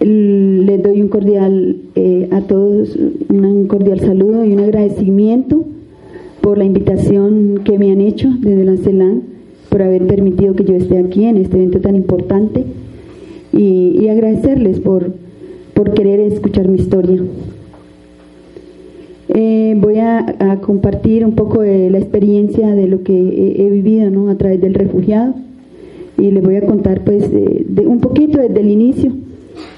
Les doy un cordial eh, a todos, un cordial saludo y un agradecimiento por la invitación que me han hecho desde la CELAN, por haber permitido que yo esté aquí en este evento tan importante y, agradecerles por, por querer escuchar mi historia. Eh, voy a, compartir un poco de la experiencia de lo que he, vivido ¿no? a través del refugiado y les voy a contar pues de, un poquito desde el inicio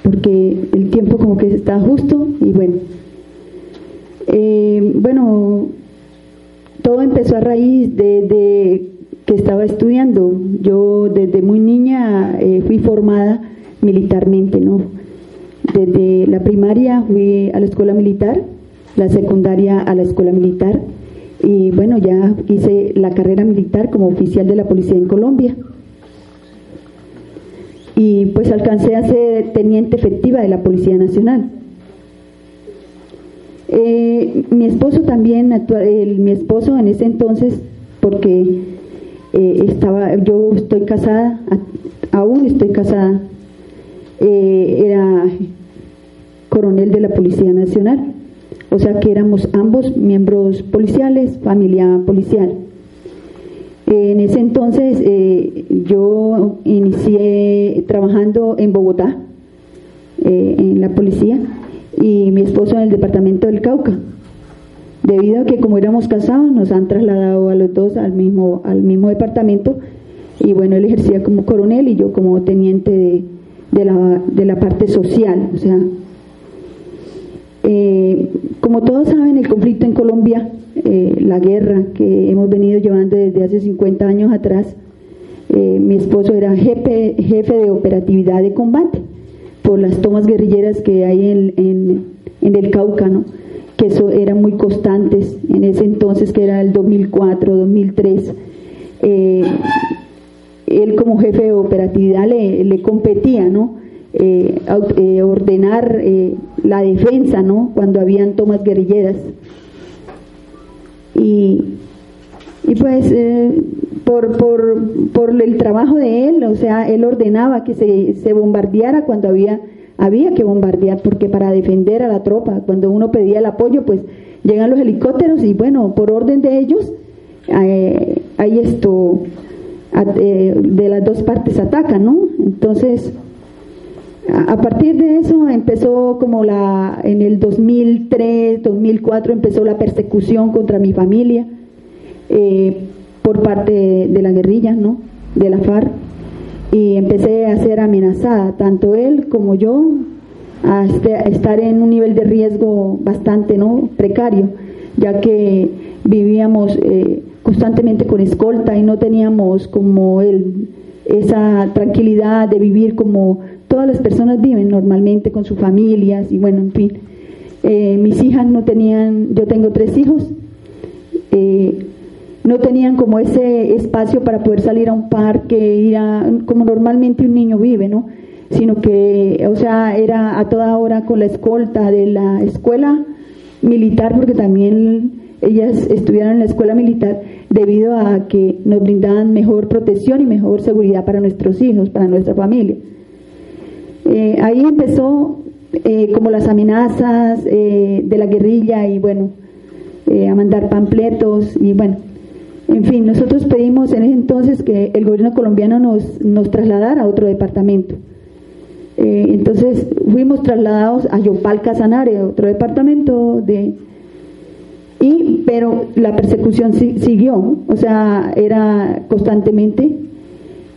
porque el tiempo como que está justo y bueno. Eh, bueno todo empezó a raíz de, que estaba estudiando. Yo desde muy niña eh, fui formada militarmente no desde la primaria fui a la escuela militar la secundaria a la escuela militar y bueno ya hice la carrera militar como oficial de la policía en Colombia y pues alcancé a ser teniente efectiva de la Policía Nacional. Eh, mi esposo también, mi esposo en ese entonces, porque eh, estaba, yo estoy casada, aún estoy casada, eh, era coronel de la Policía Nacional, o sea que éramos ambos miembros policiales, familia policial. En ese entonces eh, yo inicié trabajando en Bogotá, eh, en la policía, y mi esposo en el departamento del Cauca. Debido a que como éramos casados, nos han trasladado a los dos al mismo, al mismo departamento, y bueno, él ejercía como coronel y yo como teniente de, la, de la parte social, o sea, eh, como todos saben, el conflicto en Colombia, eh, la guerra que hemos venido llevando desde hace 50 años atrás, eh, mi esposo era jefe, jefe de operatividad de combate por las tomas guerrilleras que hay en, en, el Cauca, que eso eran muy constantes en ese entonces, que era el 2004, 2003. él como jefe de operatividad le, le competía, ¿no? Eh, eh, ordenar eh, la defensa, ¿no? Cuando habían tomas guerrilleras. Y, y pues por, por, por, el trabajo de él, o sea, él ordenaba que se, se bombardeara cuando había, había que bombardear, porque para defender a la tropa, cuando uno pedía el apoyo, pues llegan los helicópteros y bueno, por orden de ellos, hay esto, de las dos partes atacan, ¿no? Entonces, a partir de eso empezó como la, en el 2003, 2004 empezó la persecución contra mi familia eh, por parte de, la guerrilla, ¿no? De la FARC. Y empecé a ser amenazada, tanto él como yo, a, este, estar en un nivel de riesgo bastante, ¿no? Precario, ya que vivíamos eh, constantemente con escolta y no teníamos como él esa tranquilidad de vivir como todas las personas viven normalmente con sus familias y bueno, en fin. Eh, mis hijas no tenían, yo tengo tres hijos, eh, no tenían como ese espacio para poder salir a un parque, ir a, como normalmente un niño vive, ¿no? Sino que, o sea, era a toda hora con la escolta de la escuela militar, porque también ellas estudiaron en la escuela militar debido a que nos brindaban mejor protección y mejor seguridad para nuestros hijos, para nuestra familia. Eh, ahí empezó eh, como las amenazas eh, de la guerrilla y bueno, a mandar pampletos y bueno, en fin, nosotros pedimos en ese entonces que el gobierno colombiano nos, nos trasladara a otro departamento. entonces fuimos trasladados a Yopal Casanare, otro departamento de... Y, pero la persecución siguió, o sea, era constantemente.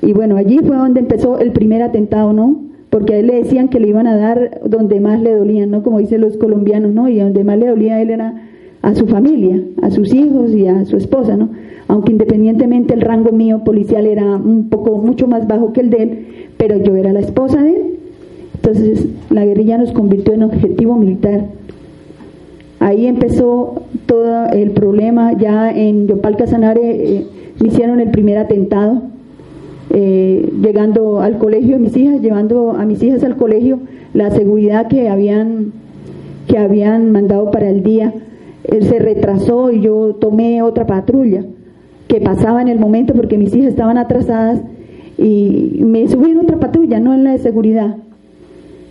Y bueno, allí fue donde empezó el primer atentado, ¿no? Porque a él le decían que le iban a dar donde más le dolían, ¿no? Como dicen los colombianos, ¿no? Y donde más le dolía a él era a su familia, a sus hijos y a su esposa, ¿no? Aunque independientemente el rango mío policial era un poco, mucho más bajo que el de él, pero yo era la esposa de él. Entonces la guerrilla nos convirtió en objetivo militar. Ahí empezó todo el problema, ya en Yopal Casanare eh, me hicieron el primer atentado, eh, llegando al colegio de mis hijas, llevando a mis hijas al colegio, la seguridad que habían, que habían mandado para el día él se retrasó y yo tomé otra patrulla que pasaba en el momento porque mis hijas estaban atrasadas y me subí en otra patrulla, no en la de seguridad.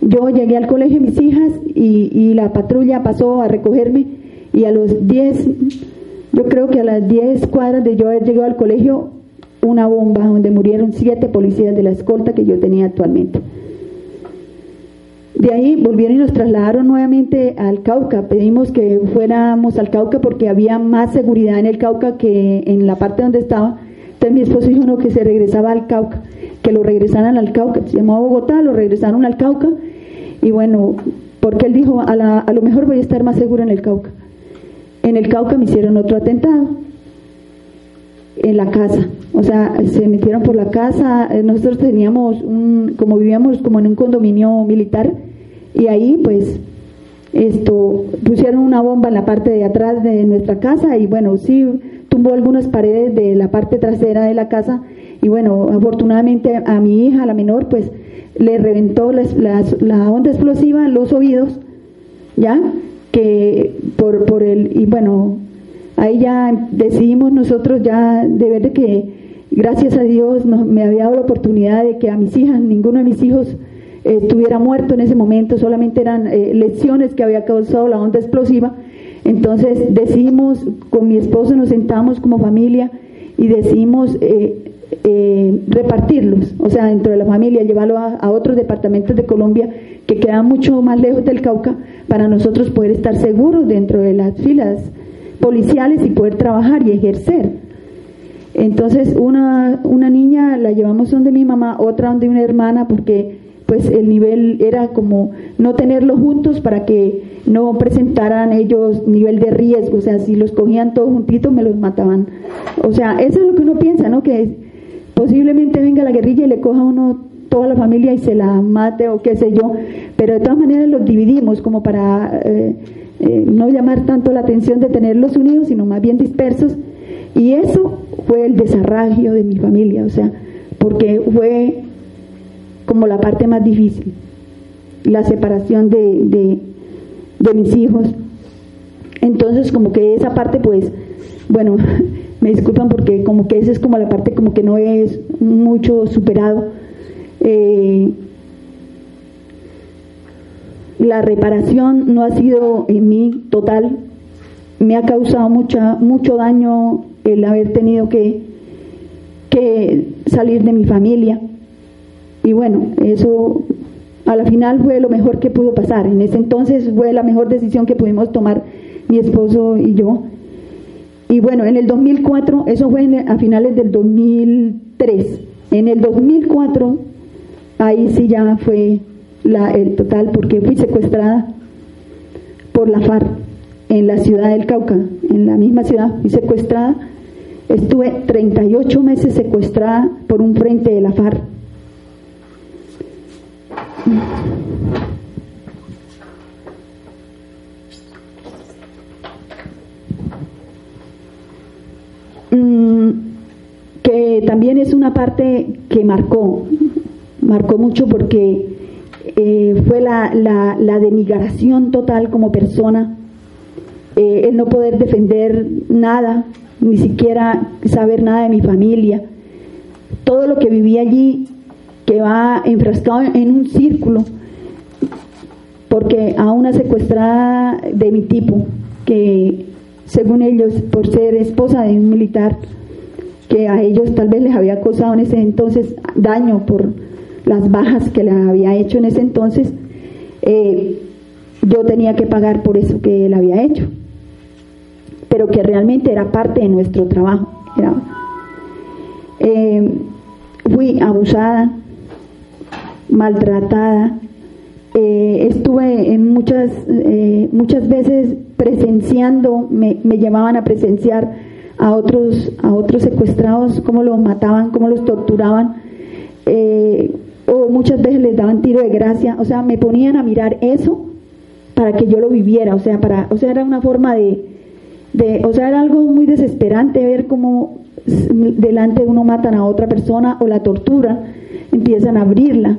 yo llegué al colegio de mis hijas y, y la patrulla pasó a recogerme y a los 10, yo creo que a las 10 cuadras de yo haber llegado al colegio, una bomba donde murieron siete policías de la escolta que yo tenía actualmente. De ahí volvieron y nos trasladaron nuevamente al Cauca. Pedimos que fuéramos al Cauca porque había más seguridad en el Cauca que en la parte donde estaba. Entonces mi esposo dijo no, que se regresaba al Cauca, que lo regresaran al Cauca. Se llamó Bogotá, lo regresaron al Cauca. Y bueno, porque él dijo, a, a lo mejor voy a estar más seguro en el Cauca. En el Cauca me hicieron otro atentado en la casa. O sea, se metieron por la casa. Eh, nosotros teníamos un, como vivíamos como en un condominio militar, y ahí pues esto pusieron una bomba en la parte de atrás de nuestra casa y bueno, sí tumbó algunas paredes de la parte trasera de la casa y bueno, afortunadamente a mi hija, la menor, pues le reventó la onda explosiva los oídos, ¿ya? Que por, por el, y bueno, ahí ya decidimos nosotros ya de ver que gracias a Dios me había dado la oportunidad de que a mis hijas, ninguno de mis hijos estuviera muerto en ese momento, solamente eran eh, lesiones que había causado la onda explosiva. Entonces decidimos, con mi esposo nos sentamos como familia y decidimos eh, eh, repartirlos, o sea, dentro de la familia, llevarlo a, otros departamentos de Colombia que quedan mucho más lejos del Cauca para nosotros poder estar seguros dentro de las filas policiales y poder trabajar y ejercer. Entonces, una, una niña la llevamos donde mi mamá, otra donde una hermana, porque pues el nivel era como no tenerlos juntos para que no presentaran ellos nivel de riesgo, o sea, si los cogían todos juntitos me los mataban. O sea, eso es lo que uno piensa, ¿no? Que posiblemente venga la guerrilla y le coja a uno toda la familia y se la mate o qué sé yo, pero de todas maneras los dividimos como para eh, eh, no llamar tanto la atención de tenerlos unidos, sino más bien dispersos. Y eso fue el desarragio de mi familia, o sea, porque fue como la parte más difícil, la separación de, de, mis hijos. Entonces, como que esa parte, pues, bueno, me disculpan porque como que esa es como la parte como que no es mucho superado. Eh, la reparación no ha sido en mí total, me ha causado mucha, mucho daño el haber tenido que, que salir de mi familia. Y bueno, eso a la final fue lo mejor que pudo pasar. En ese entonces fue la mejor decisión que pudimos tomar mi esposo y yo. Y bueno, en el 2004, eso fue a finales del 2003. En el 2004, ahí sí ya fue la, el total, porque fui secuestrada por la FARC en la ciudad del Cauca, en la misma ciudad, fui secuestrada. Estuve 38 meses secuestrada por un frente de la FARC. Mm, que también es una parte que marcó, marcó mucho porque eh, fue la, la, denigración total como persona, eh, el no poder defender nada, ni siquiera saber nada de mi familia, todo lo que viví allí que va enfrascado en un círculo, porque a una secuestrada de mi tipo, que según ellos, por ser esposa de un militar, que a ellos tal vez les había causado en ese entonces daño por las bajas que le había hecho en ese entonces, eh, yo tenía que pagar por eso que él había hecho, pero que realmente era parte de nuestro trabajo. Eh, fui abusada, maltratada, eh, estuve en muchas, eh, muchas veces presenciando, me, me, llevaban a presenciar a otros, a otros secuestrados, cómo los mataban, cómo los torturaban, o muchas veces les daban tiro de gracia, o sea, me ponían a mirar eso para que yo lo viviera, o sea, para, o sea, era una forma de, de o sea, era algo muy desesperante ver cómo delante de uno matan a otra persona o la tortura, empiezan a abrirla,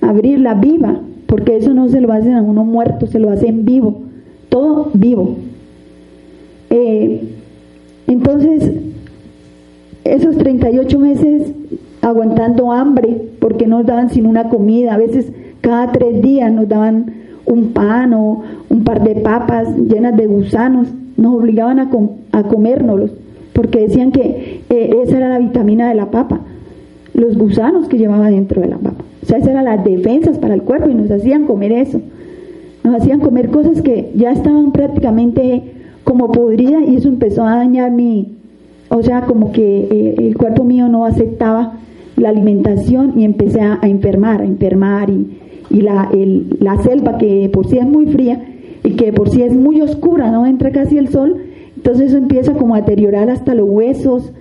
abrirla viva, porque eso no se lo hacen a uno muerto, se lo hacen vivo, todo vivo. Eh, entonces, esos 38 meses aguantando hambre, porque no daban sin una comida, a veces cada tres días nos daban un pan o un par de papas llenas de gusanos, nos obligaban a, a comérnoslos, porque decían que eh, esa era la vitamina de la papa, los gusanos que llevaba dentro de la papa. O sea, esas eran las defensas para el cuerpo y nos hacían comer eso. Nos hacían comer cosas que ya estaban prácticamente como podridas y eso empezó a dañar mi, o sea, como que eh, el cuerpo mío no aceptaba la alimentación y empecé a, enfermar, a enfermar y, y la, la selva que por sí es muy fría y que por sí es muy oscura, no entra casi el sol, entonces eso empieza como a deteriorar hasta los huesos,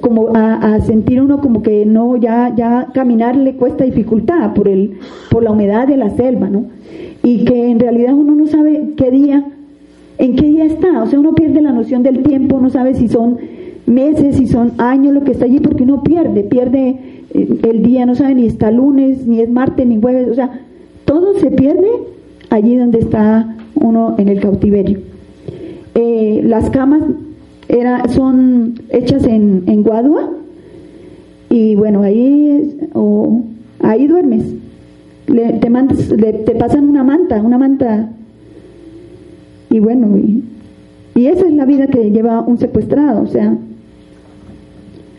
como a, sentir uno como que no, ya, ya caminar le cuesta dificultad por, el, por la humedad de la selva, ¿no? Y que en realidad uno no sabe qué día, en qué día está, o sea, uno pierde la noción del tiempo, no sabe si son meses, si son años lo que está allí, porque uno pierde, pierde eh, el día, no sabe ni está lunes, ni es martes, ni jueves, o sea, todo se pierde allí donde está uno en el cautiverio. Eh, las camas era, son hechas en, en Guadua y bueno, ahí, o, ahí duermes. Le, te, te pasan una manta, una manta y bueno, y, y esa es la vida que lleva un secuestrado, o sea,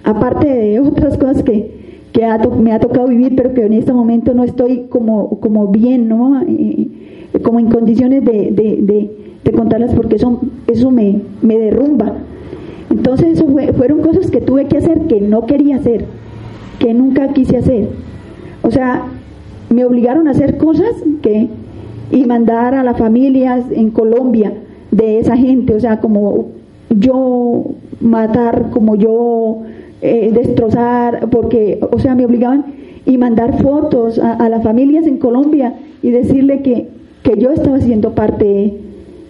aparte de otras cosas que, que me ha tocado vivir, pero que en este momento no estoy como, como bien, ¿no? Eh, como en condiciones de, de, de, contarlas porque eso, eso me, me derrumba. Entonces eso fueron cosas que tuve que hacer que no quería hacer, que nunca quise hacer. O sea, me obligaron a hacer cosas que y mandar a las familias en Colombia de esa gente, o sea, como yo matar, como yo eh, destrozar, porque, o sea, me obligaban y mandar fotos a, las familias en Colombia y decirle que, que yo estaba siendo parte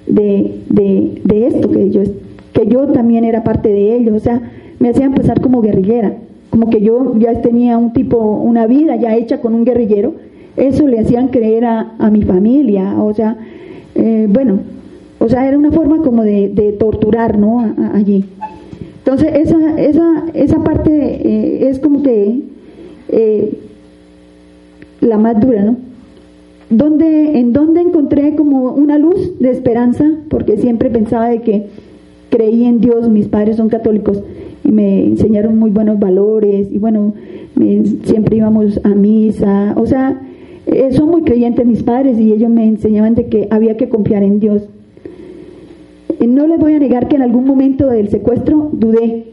de, de, esto, que yo, que yo también era parte de ello, o sea, me hacían pasar como guerrillera, como que yo ya tenía un tipo, una vida ya hecha con un guerrillero, eso le hacían creer a, a mi familia, o sea, eh, bueno, o sea, era una forma como de, de torturar, ¿no? allí. Entonces, esa, esa, esa parte eh, es como que eh, la más dura, ¿no? Donde, en donde encontré como una luz de esperanza, porque siempre pensaba de que creí en Dios, mis padres son católicos y me enseñaron muy buenos valores y bueno, siempre íbamos a misa, o sea, eh, son muy creyentes mis padres y ellos me enseñaban de que había que confiar en Dios. No les voy a negar que en algún momento del secuestro dudé,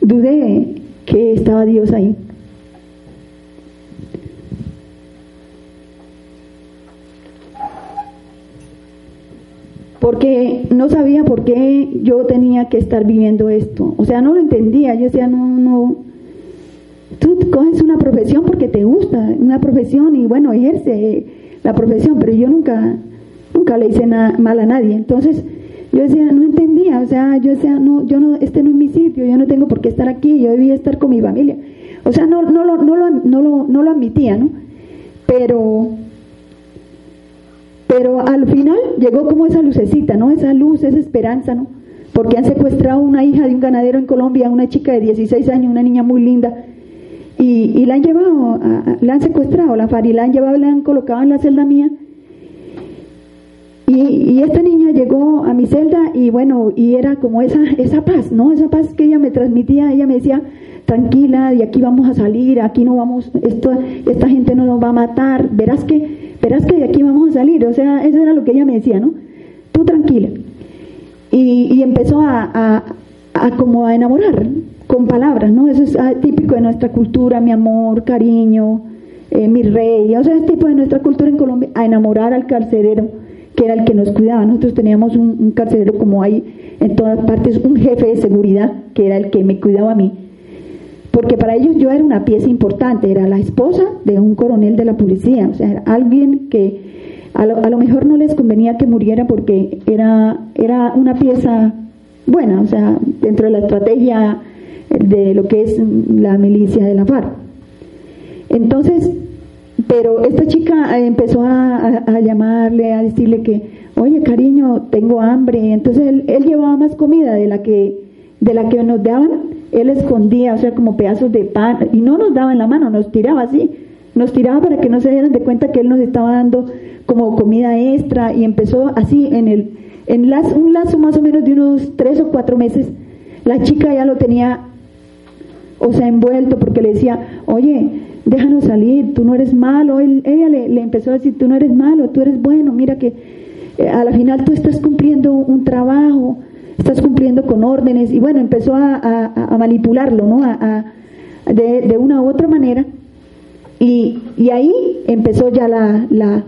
dudé que estaba Dios ahí. Porque no sabía por qué yo tenía que estar viviendo esto. O sea, no lo entendía. Yo decía, no, no. Tú coges una profesión porque te gusta, una profesión y bueno, ejerce la profesión, pero yo nunca, nunca le hice nada mal a nadie. Entonces, yo decía, no entendía, o sea, yo decía, no, yo no, este no es mi sitio, yo no tengo por qué estar aquí, yo debía estar con mi familia. O sea, no, no, lo, no, lo, no, lo, no lo admitía, ¿no? Pero, pero al final llegó como esa lucecita, ¿no? Esa luz, esa esperanza, ¿no? Porque han secuestrado a una hija de un ganadero en Colombia, una chica de 16 años, una niña muy linda, y, y la han llevado, la han secuestrado, la FARI la han llevado, la han colocado en la celda mía, y, esta niña llegó a mi celda y bueno, y era como esa, esa paz, ¿no? Esa paz que ella me transmitía, ella me decía, tranquila, de aquí vamos a salir, aquí no vamos, esto, esta gente no nos va a matar, verás que, verás que de aquí vamos a salir, o sea, eso era lo que ella me decía, ¿no? Tú tranquila. Y, empezó a, a, como a enamorar con palabras, ¿no? Eso es ah, típico de nuestra cultura, mi amor, cariño, eh, mi rey, o sea, es tipo de nuestra cultura en Colombia, a enamorar al carcelero que era el que nos cuidaba. Nosotros teníamos un, carcelero como hay en todas partes, un jefe de seguridad que era el que me cuidaba a mí. Porque para ellos yo era una pieza importante, era la esposa de un coronel de la policía, o sea, era alguien que a lo, mejor no les convenía que muriera porque era, era una pieza buena, o sea, dentro de la estrategia de lo que es la milicia de la FARC. Entonces, pero esta chica eh, empezó a, llamarle, a decirle que, oye cariño, tengo hambre. Entonces él, llevaba más comida de la que de la que nos daban, él escondía, o sea, como pedazos de pan, y no nos daba en la mano, nos tiraba así, nos tiraba para que no se dieran de cuenta que él nos estaba dando como comida extra. Y empezó así en el en un lazo más o menos de unos tres o cuatro meses la chica ya lo tenía o sea envuelto porque le decía oye déjanos salir tú no eres malo. Ella le, empezó a decir tú no eres malo tú eres bueno mira que eh, a la final tú estás cumpliendo un trabajo estás cumpliendo con órdenes. Y bueno empezó a, manipularlo no de, una u otra manera. Y, y ahí empezó ya la, la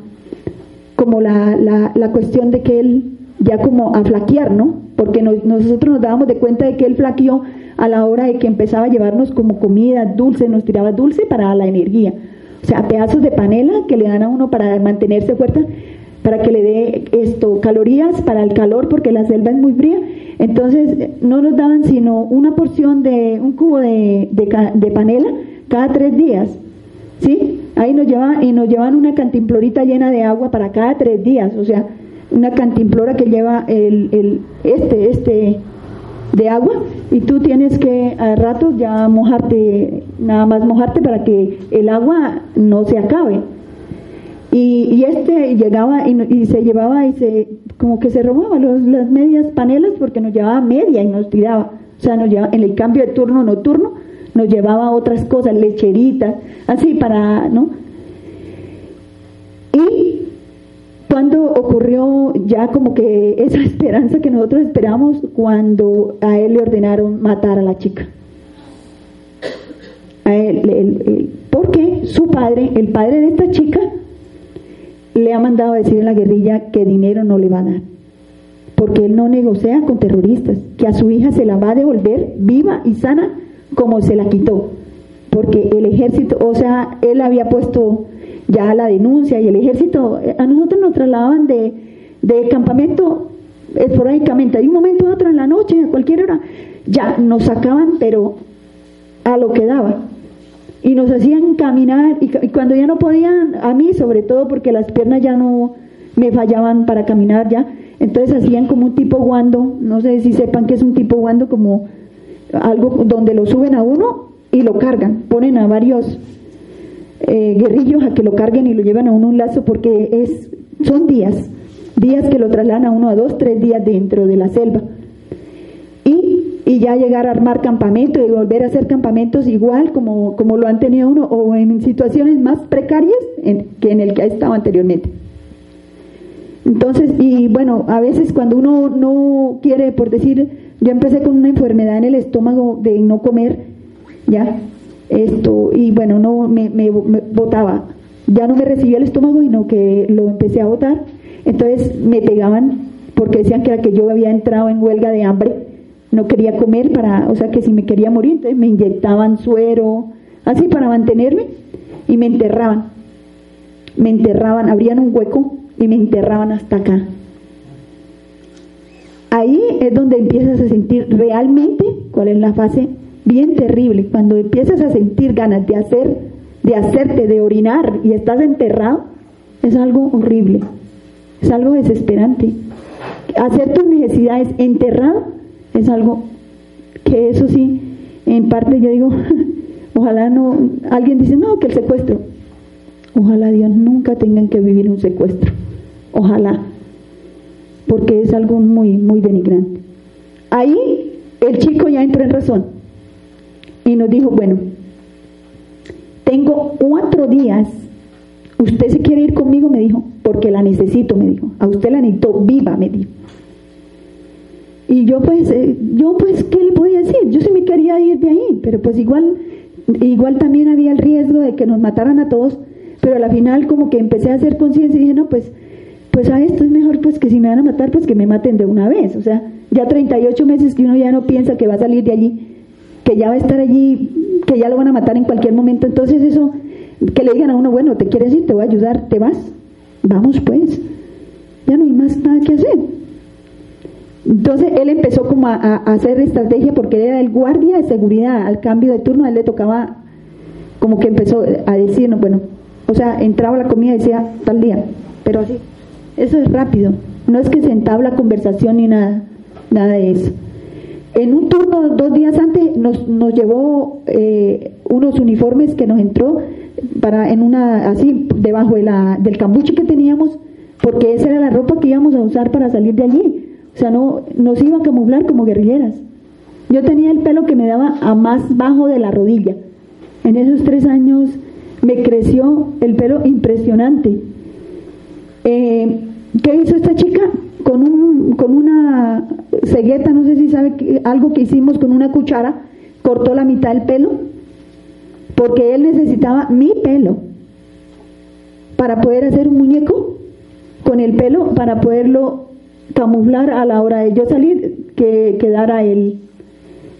como la, la, cuestión de que él ya como a flaquear, ¿no? Porque nosotros nos dábamos de cuenta de que él flaqueó a la hora de que empezaba a llevarnos como comida dulce, nos tiraba dulce para la energía. O sea, pedazos de panela que le dan a uno para mantenerse fuerte, para que le dé esto, calorías para el calor, porque la selva es muy fría. Entonces, no nos daban sino una porción de un cubo de, de, panela cada tres días. ¿sí? Ahí nos llevan, y nos llevan una cantimplorita llena de agua para cada tres días, o sea, una cantimplora que lleva el, el este, este de agua y tú tienes que a ratos ya mojarte, nada más mojarte para que el agua no se acabe. Y, y este llegaba y, y, se llevaba y se, como que se robaba los, las medias panelas porque nos llevaba media y nos tiraba. O sea, nos llevaba en el cambio de turno nocturno, nos llevaba otras cosas, lecheritas, así para, ¿no? Y cuando ocurrió ya como que esa esperanza que nosotros esperamos cuando a él le ordenaron matar a la chica. A él, porque su padre, el padre de esta chica, le ha mandado a decir en la guerrilla que dinero no le va a dar, porque él no negocia con terroristas, que a su hija se la va a devolver viva y sana como se la quitó, porque el ejército, o sea, él había puesto ya la denuncia y el ejército, a nosotros nos trasladaban de, de campamento esporádicamente, de un momento a otro en la noche, a cualquier hora, ya nos sacaban, pero a lo que daba. Y nos hacían caminar, y, y cuando ya no podían, a mí sobre todo porque las piernas ya no me fallaban para caminar ya, entonces hacían como un tipo guando, no sé si sepan que es un tipo guando, como algo donde lo suben a uno y lo cargan, ponen a varios eh, guerrillos a que lo carguen y lo llevan a uno un lazo porque es, son días, días que lo trasladan a uno a dos, tres días dentro de la selva. Y, y ya llegar a armar campamento y volver a hacer campamentos igual como, como lo han tenido uno o en situaciones más precarias que en el que ha estado anteriormente. Entonces, y bueno, a veces cuando uno no quiere, por decir, yo empecé con una enfermedad en el estómago de no comer, ya, esto, y bueno, no me, me, botaba, ya no me recibía el estómago, sino que lo empecé a botar, entonces me pegaban porque decían que era que yo había entrado en huelga de hambre, no quería comer para, o sea que si me quería morir, entonces me inyectaban suero, así para mantenerme, y me enterraban, me enterraban, abrían un hueco y me enterraban hasta acá. Ahí es donde empiezas a sentir realmente cuál es la fase bien terrible, cuando empiezas a sentir ganas de hacer, de hacerte, de orinar y estás enterrado, es algo horrible, es algo desesperante. Hacer tus necesidades enterrado es algo que eso sí, en parte yo digo, ojalá no, alguien dice, no, que el secuestro, ojalá Dios nunca tengan que vivir un secuestro, ojalá, porque es algo muy, muy denigrante. Ahí el chico ya entró en razón nos dijo, bueno, tengo cuatro días, usted se quiere ir conmigo, me dijo, porque la necesito, me dijo, a usted la necesito viva, me dijo. Y yo pues, eh, yo pues, ¿qué le podía decir? Yo sí me quería ir de ahí, pero pues igual, igual también había el riesgo de que nos mataran a todos, pero al final como que empecé a hacer conciencia y dije, no, pues pues a esto es mejor pues que si me van a matar, pues que me maten de una vez. O sea, ya 38 meses que uno ya no piensa que va a salir de allí, que ya va a estar allí, que ya lo van a matar en cualquier momento. Entonces eso, que le digan a uno, bueno, ¿te quieres ir? Te voy a ayudar, ¿te vas? Vamos pues, ya no hay más nada que hacer. Entonces él empezó como a, hacer estrategia porque era el guardia de seguridad. Al cambio de turno a él le tocaba, como que empezó a decirnos, bueno, o sea, entraba la comida y decía tal día, pero así. Eso es rápido. No es que se entabla conversación ni nada, nada de eso. En un turno dos días antes nos, nos llevó eh, unos uniformes que nos entró para en una así debajo de la, del cambuche que teníamos, porque esa era la ropa que íbamos a usar para salir de allí. O sea, no nos iba a camuflar como guerrilleras. Yo tenía el pelo que me daba a más bajo de la rodilla. En esos tres años me creció el pelo impresionante. Eh, ¿Qué hizo esta chica? Con, un, con una cegueta, no sé si sabe algo que hicimos con una cuchara, cortó la mitad del pelo, porque él necesitaba mi pelo para poder hacer un muñeco con el pelo, para poderlo camuflar a la hora de yo salir, que quedara él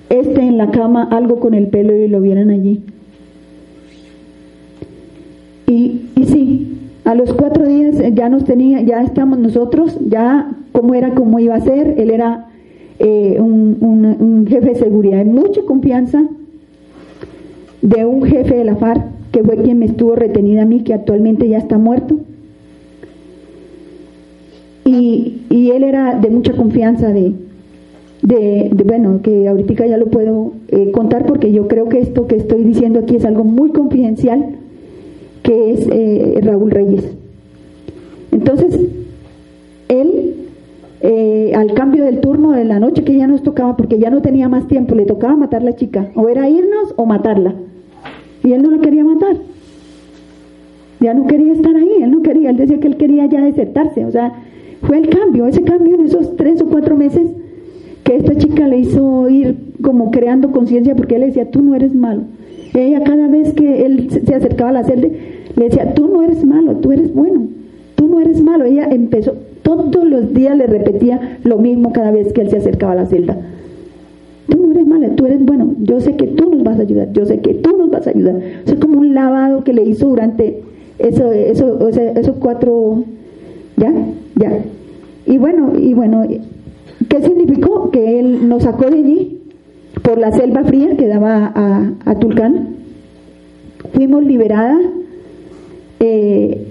este en la cama algo con el pelo y lo vieran allí. Y, y sí, a los cuatro días ya nos tenía, ya estamos nosotros, ya cómo era, cómo iba a ser, él era eh, un, un, jefe de seguridad de mucha confianza, de un jefe de la FARC, que fue quien me estuvo retenida a mí, que actualmente ya está muerto. Y, y él era de mucha confianza de, de, bueno, que ahorita ya lo puedo eh, contar porque yo creo que esto que estoy diciendo aquí es algo muy confidencial, que es eh, Raúl Reyes. Entonces, él, eh, al cambio del turno de la noche que ya nos tocaba, porque ya no tenía más tiempo, le tocaba matar a la chica, o era irnos o matarla. Y él no la quería matar. Ya no quería estar ahí, él no quería, él decía que él quería ya desertarse. O sea, fue el cambio, ese cambio en esos tres o cuatro meses que esta chica le hizo ir como creando conciencia porque él decía, tú no eres malo. Ella cada vez que él se acercaba a la celda, le decía, tú no eres malo, tú eres bueno, tú no eres malo. Ella empezó, todos los días le repetía lo mismo cada vez que él se acercaba a la celda. Tú no eres malo, tú eres bueno, yo sé que tú nos vas a ayudar, yo sé que tú nos vas a ayudar. es como un lavado que le hizo durante eso, eso, esos cuatro, ya, ya. Y bueno, y bueno, ¿Qué significó? Que él nos sacó de allí por la selva fría que daba a, Tulcán. Fuimos liberadas eh,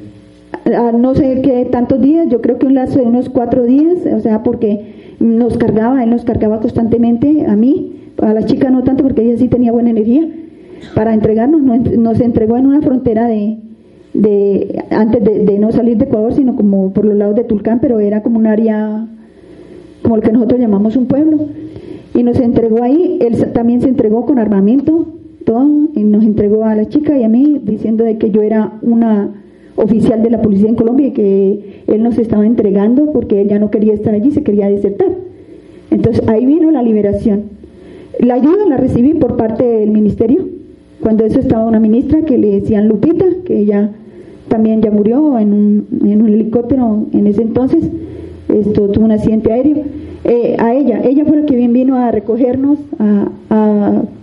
a no sé qué tantos días, yo creo que un lazo de unos cuatro días, o sea, porque nos cargaba, él nos cargaba constantemente a mí, a la chica no tanto porque ella sí tenía buena energía, para entregarnos, nos, entregó en una frontera de, de antes de, de, no salir de Ecuador, sino como por los lados de Tulcán, pero era como un área como el que nosotros llamamos un pueblo. Y nos entregó ahí, él también se entregó con armamento, todo, y nos entregó a la chica y a mí diciendo de que yo era una oficial de la policía en Colombia y que él nos estaba entregando porque él ya no quería estar allí, se quería desertar. Entonces ahí vino la liberación. La ayuda la recibí por parte del ministerio, cuando eso estaba una ministra que le decían Lupita, que ella también ya murió en un, en un helicóptero en ese entonces, esto tuvo un accidente aéreo, eh, a ella, ella fue la que bien vino a recogernos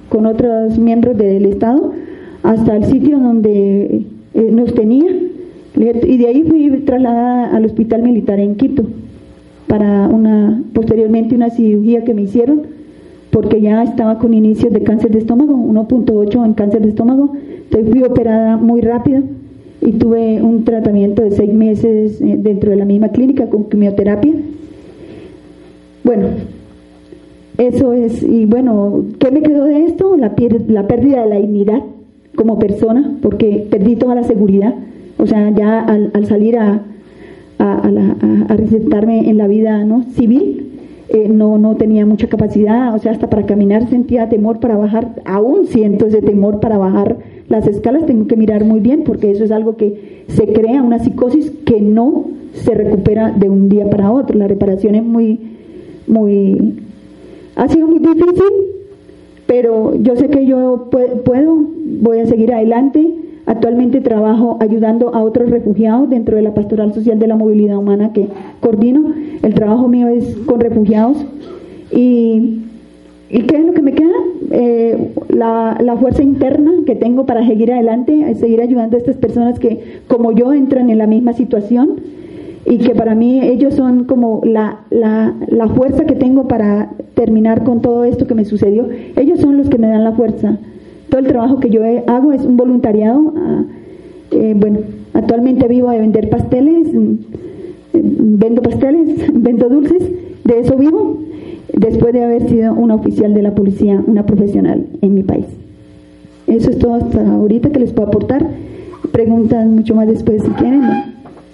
con otros miembros del Estado hasta el sitio donde eh, nos tenía y de ahí fui trasladada al hospital militar en Quito para una posteriormente una cirugía que me hicieron porque ya estaba con inicios de cáncer de estómago, 1.8 en cáncer de estómago, entonces fui operada muy rápido y tuve un tratamiento de seis meses eh, dentro de la misma clínica con quimioterapia. Bueno, eso es, y bueno, ¿qué me quedó de esto? La, la pérdida de la dignidad como persona, porque perdí toda la seguridad. O sea, ya al, salir a, a, a, recetarme en la vida ¿no? civil, eh, no, no tenía mucha capacidad, o sea, hasta para caminar sentía temor para bajar, aún siento ese temor para bajar las escalas tengo que mirar muy bien porque eso es algo que se crea una psicosis que no se recupera de un día para otro. La reparación es muy, muy, ha sido muy difícil, pero yo sé que yo puedo, voy a seguir adelante. Actualmente trabajo ayudando a otros refugiados dentro de la Pastoral Social de la Movilidad Humana que coordino. El trabajo mío es con refugiados y ¿Y qué es lo que me queda? Eh, la, la, fuerza interna que tengo para seguir adelante, seguir ayudando a estas personas que, como yo, entran en la misma situación y que para mí ellos son como la, la, la fuerza que tengo para terminar con todo esto que me sucedió. Ellos son los que me dan la fuerza. Todo el trabajo que yo hago es un voluntariado. Eh, bueno, actualmente vivo de vender pasteles, mm, vendo pasteles, vendo dulces, de eso vivo después de haber sido una oficial de la policía, una profesional en mi país. Eso es todo hasta ahorita que les puedo aportar. preguntas mucho más después si quieren.